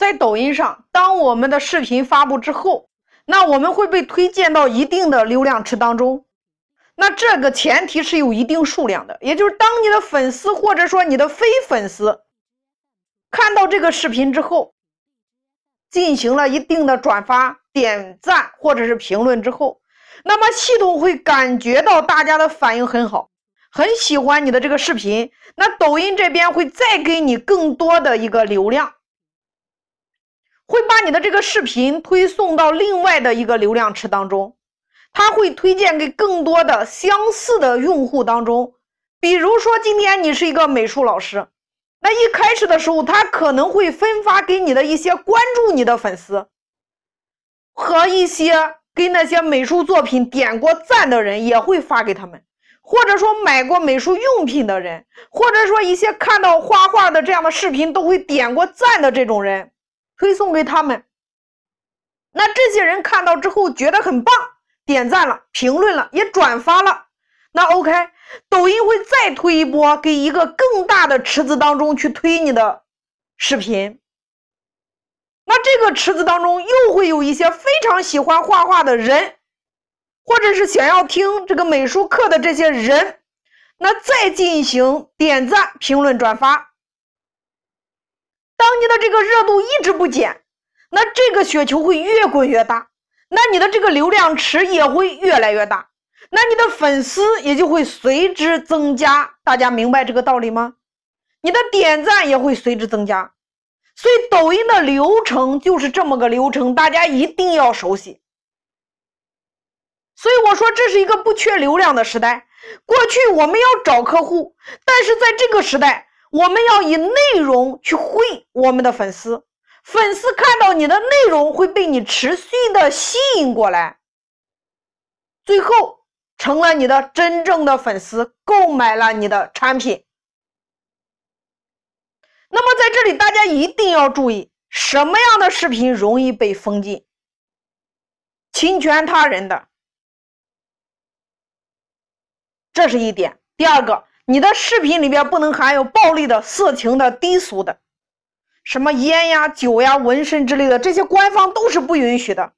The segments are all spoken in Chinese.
在抖音上，当我们的视频发布之后，那我们会被推荐到一定的流量池当中。那这个前提是有一定数量的，也就是当你的粉丝或者说你的非粉丝看到这个视频之后，进行了一定的转发、点赞或者是评论之后，那么系统会感觉到大家的反应很好，很喜欢你的这个视频，那抖音这边会再给你更多的一个流量。会把你的这个视频推送到另外的一个流量池当中，它会推荐给更多的相似的用户当中。比如说，今天你是一个美术老师，那一开始的时候，他可能会分发给你的一些关注你的粉丝和一些给那些美术作品点过赞的人，也会发给他们，或者说买过美术用品的人，或者说一些看到画画的这样的视频都会点过赞的这种人。推送给他们，那这些人看到之后觉得很棒，点赞了，评论了，也转发了。那 OK，抖音会再推一波，给一个更大的池子当中去推你的视频。那这个池子当中又会有一些非常喜欢画画的人，或者是想要听这个美术课的这些人，那再进行点赞、评论、转发。当你的这个热度一直不减，那这个雪球会越滚越大，那你的这个流量池也会越来越大，那你的粉丝也就会随之增加。大家明白这个道理吗？你的点赞也会随之增加。所以抖音的流程就是这么个流程，大家一定要熟悉。所以我说这是一个不缺流量的时代。过去我们要找客户，但是在这个时代。我们要以内容去会我们的粉丝，粉丝看到你的内容会被你持续的吸引过来，最后成了你的真正的粉丝，购买了你的产品。那么在这里，大家一定要注意，什么样的视频容易被封禁、侵权他人的，这是一点。第二个。你的视频里边不能含有暴力的、色情的、低俗的，什么烟呀、酒呀、纹身之类的，这些官方都是不允许的。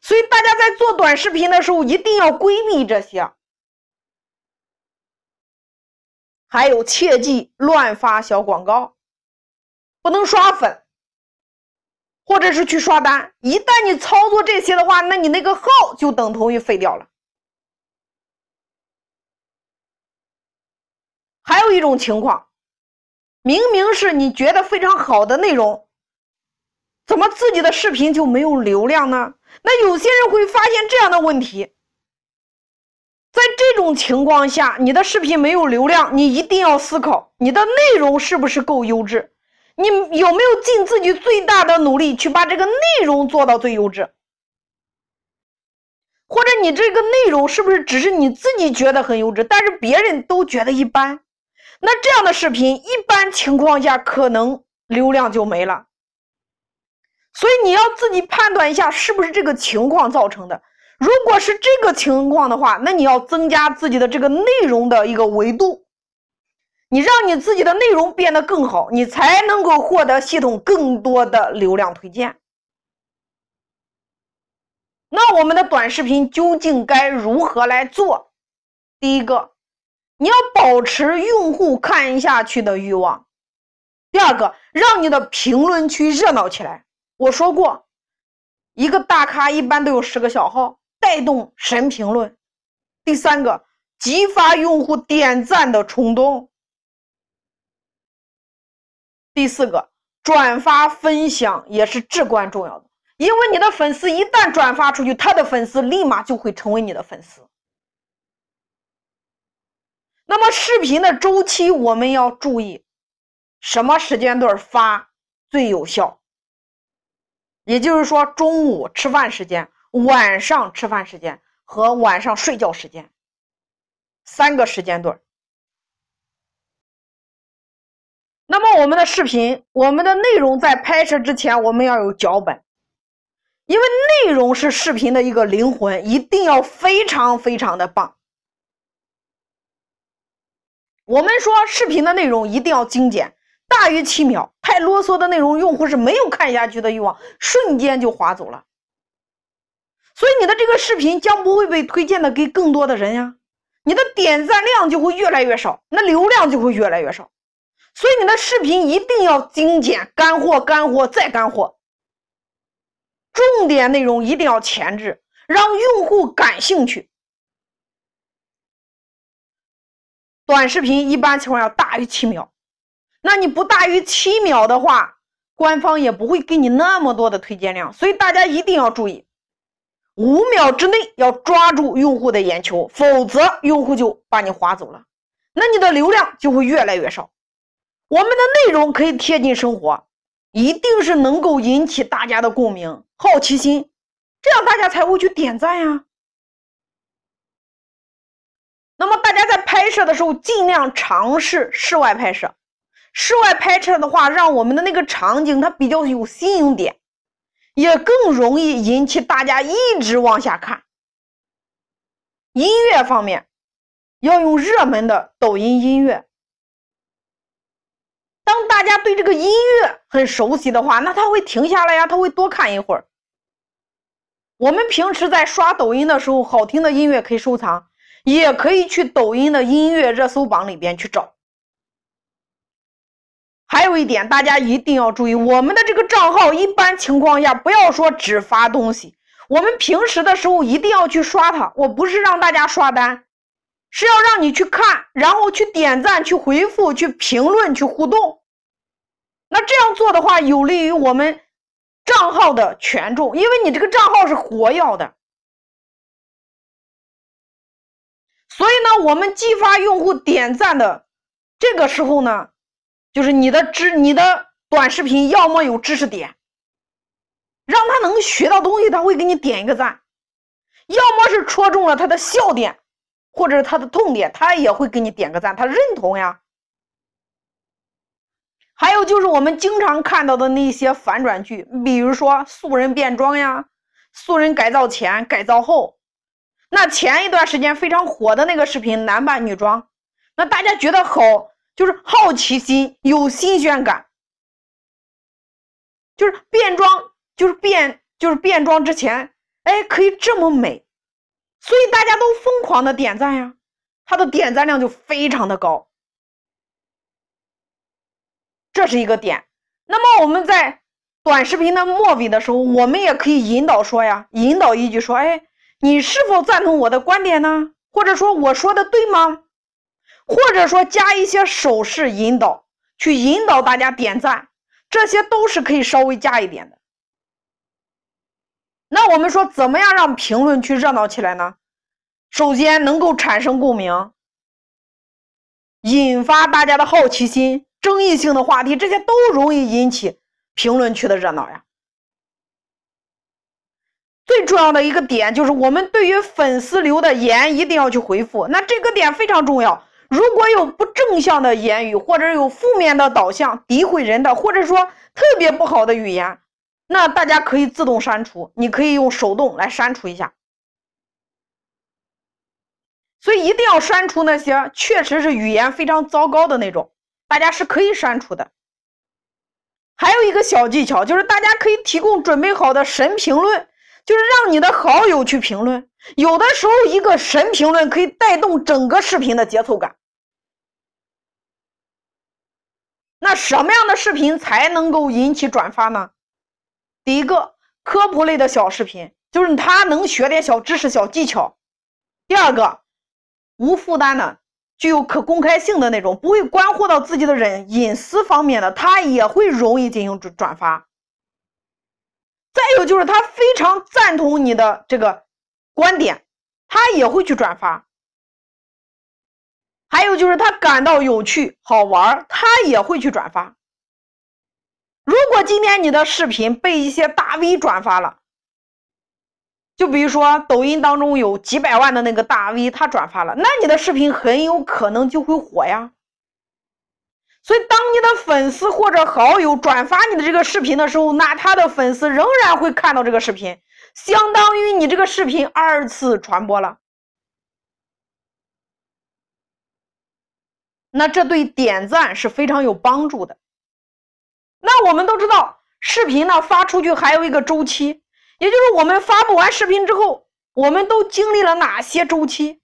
所以大家在做短视频的时候一定要规避这些。还有，切记乱发小广告，不能刷粉，或者是去刷单。一旦你操作这些的话，那你那个号就等同于废掉了。还有一种情况，明明是你觉得非常好的内容，怎么自己的视频就没有流量呢？那有些人会发现这样的问题，在这种情况下，你的视频没有流量，你一定要思考你的内容是不是够优质，你有没有尽自己最大的努力去把这个内容做到最优质，或者你这个内容是不是只是你自己觉得很优质，但是别人都觉得一般？那这样的视频，一般情况下可能流量就没了，所以你要自己判断一下是不是这个情况造成的。如果是这个情况的话，那你要增加自己的这个内容的一个维度，你让你自己的内容变得更好，你才能够获得系统更多的流量推荐。那我们的短视频究竟该如何来做？第一个。你要保持用户看下去的欲望。第二个，让你的评论区热闹起来。我说过，一个大咖一般都有十个小号，带动神评论。第三个，激发用户点赞的冲动。第四个，转发分享也是至关重要的，因为你的粉丝一旦转发出去，他的粉丝立马就会成为你的粉丝。那么视频的周期我们要注意，什么时间段发最有效？也就是说，中午吃饭时间、晚上吃饭时间和晚上睡觉时间三个时间段。那么我们的视频、我们的内容在拍摄之前，我们要有脚本，因为内容是视频的一个灵魂，一定要非常非常的棒。我们说视频的内容一定要精简，大于七秒，太啰嗦的内容，用户是没有看下去的欲望，瞬间就划走了。所以你的这个视频将不会被推荐的给更多的人呀，你的点赞量就会越来越少，那流量就会越来越少。所以你的视频一定要精简，干货，干货再干货，重点内容一定要前置，让用户感兴趣。短视频一般情况下大于七秒，那你不大于七秒的话，官方也不会给你那么多的推荐量。所以大家一定要注意，五秒之内要抓住用户的眼球，否则用户就把你划走了，那你的流量就会越来越少。我们的内容可以贴近生活，一定是能够引起大家的共鸣、好奇心，这样大家才会去点赞呀。拍摄的时候，尽量尝试室外拍摄。室外拍摄的话，让我们的那个场景它比较有新颖点，也更容易引起大家一直往下看。音乐方面，要用热门的抖音音乐。当大家对这个音乐很熟悉的话，那他会停下来呀，他会多看一会儿。我们平时在刷抖音的时候，好听的音乐可以收藏。也可以去抖音的音乐热搜榜里边去找。还有一点，大家一定要注意，我们的这个账号一般情况下不要说只发东西，我们平时的时候一定要去刷它。我不是让大家刷单，是要让你去看，然后去点赞、去回复、去评论、去互动。那这样做的话，有利于我们账号的权重，因为你这个账号是活跃的。所以呢，我们激发用户点赞的这个时候呢，就是你的知你的短视频要么有知识点，让他能学到东西，他会给你点一个赞；要么是戳中了他的笑点，或者是他的痛点，他也会给你点个赞，他认同呀。还有就是我们经常看到的那些反转剧，比如说素人变装呀，素人改造前、改造后。那前一段时间非常火的那个视频，男扮女装，那大家觉得好，就是好奇心，有新鲜感，就是变装，就是变，就是变装之前，哎，可以这么美，所以大家都疯狂的点赞呀，他的点赞量就非常的高，这是一个点。那么我们在短视频的末尾的时候，我们也可以引导说呀，引导一句说，哎。你是否赞同我的观点呢？或者说我说的对吗？或者说加一些手势引导，去引导大家点赞，这些都是可以稍微加一点的。那我们说怎么样让评论区热闹起来呢？首先能够产生共鸣，引发大家的好奇心，争议性的话题，这些都容易引起评论区的热闹呀。最重要的一个点就是，我们对于粉丝留的言一定要去回复。那这个点非常重要。如果有不正向的言语，或者有负面的导向、诋毁人的，或者说特别不好的语言，那大家可以自动删除。你可以用手动来删除一下。所以一定要删除那些确实是语言非常糟糕的那种，大家是可以删除的。还有一个小技巧，就是大家可以提供准备好的神评论。就是让你的好友去评论，有的时候一个神评论可以带动整个视频的节奏感。那什么样的视频才能够引起转发呢？第一个，科普类的小视频，就是他能学点小知识、小技巧。第二个，无负担的、具有可公开性的那种，不会关乎到自己的人隐私方面的，他也会容易进行转转发。再有就是他非常赞同你的这个观点，他也会去转发。还有就是他感到有趣好玩，他也会去转发。如果今天你的视频被一些大 V 转发了，就比如说抖音当中有几百万的那个大 V，他转发了，那你的视频很有可能就会火呀。所以，当你的粉丝或者好友转发你的这个视频的时候，那他的粉丝仍然会看到这个视频，相当于你这个视频二次传播了。那这对点赞是非常有帮助的。那我们都知道，视频呢发出去还有一个周期，也就是我们发布完视频之后，我们都经历了哪些周期？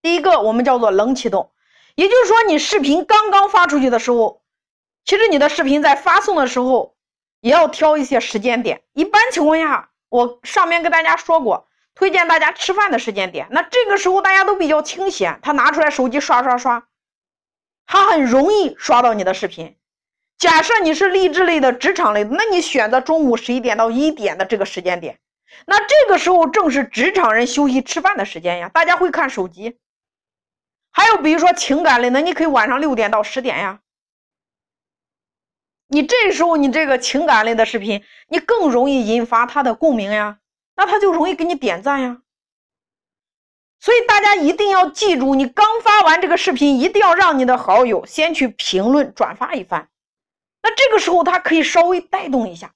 第一个我们叫做冷启动，也就是说你视频刚刚发出去的时候，其实你的视频在发送的时候也要挑一些时间点。一般情况下，我上面跟大家说过，推荐大家吃饭的时间点。那这个时候大家都比较清闲，他拿出来手机刷刷刷，他很容易刷到你的视频。假设你是励志类的、职场类的，那你选择中午十一点到一点的这个时间点，那这个时候正是职场人休息吃饭的时间呀，大家会看手机。还有比如说情感类，那你可以晚上六点到十点呀。你这时候你这个情感类的视频，你更容易引发他的共鸣呀，那他就容易给你点赞呀。所以大家一定要记住，你刚发完这个视频，一定要让你的好友先去评论转发一番，那这个时候他可以稍微带动一下。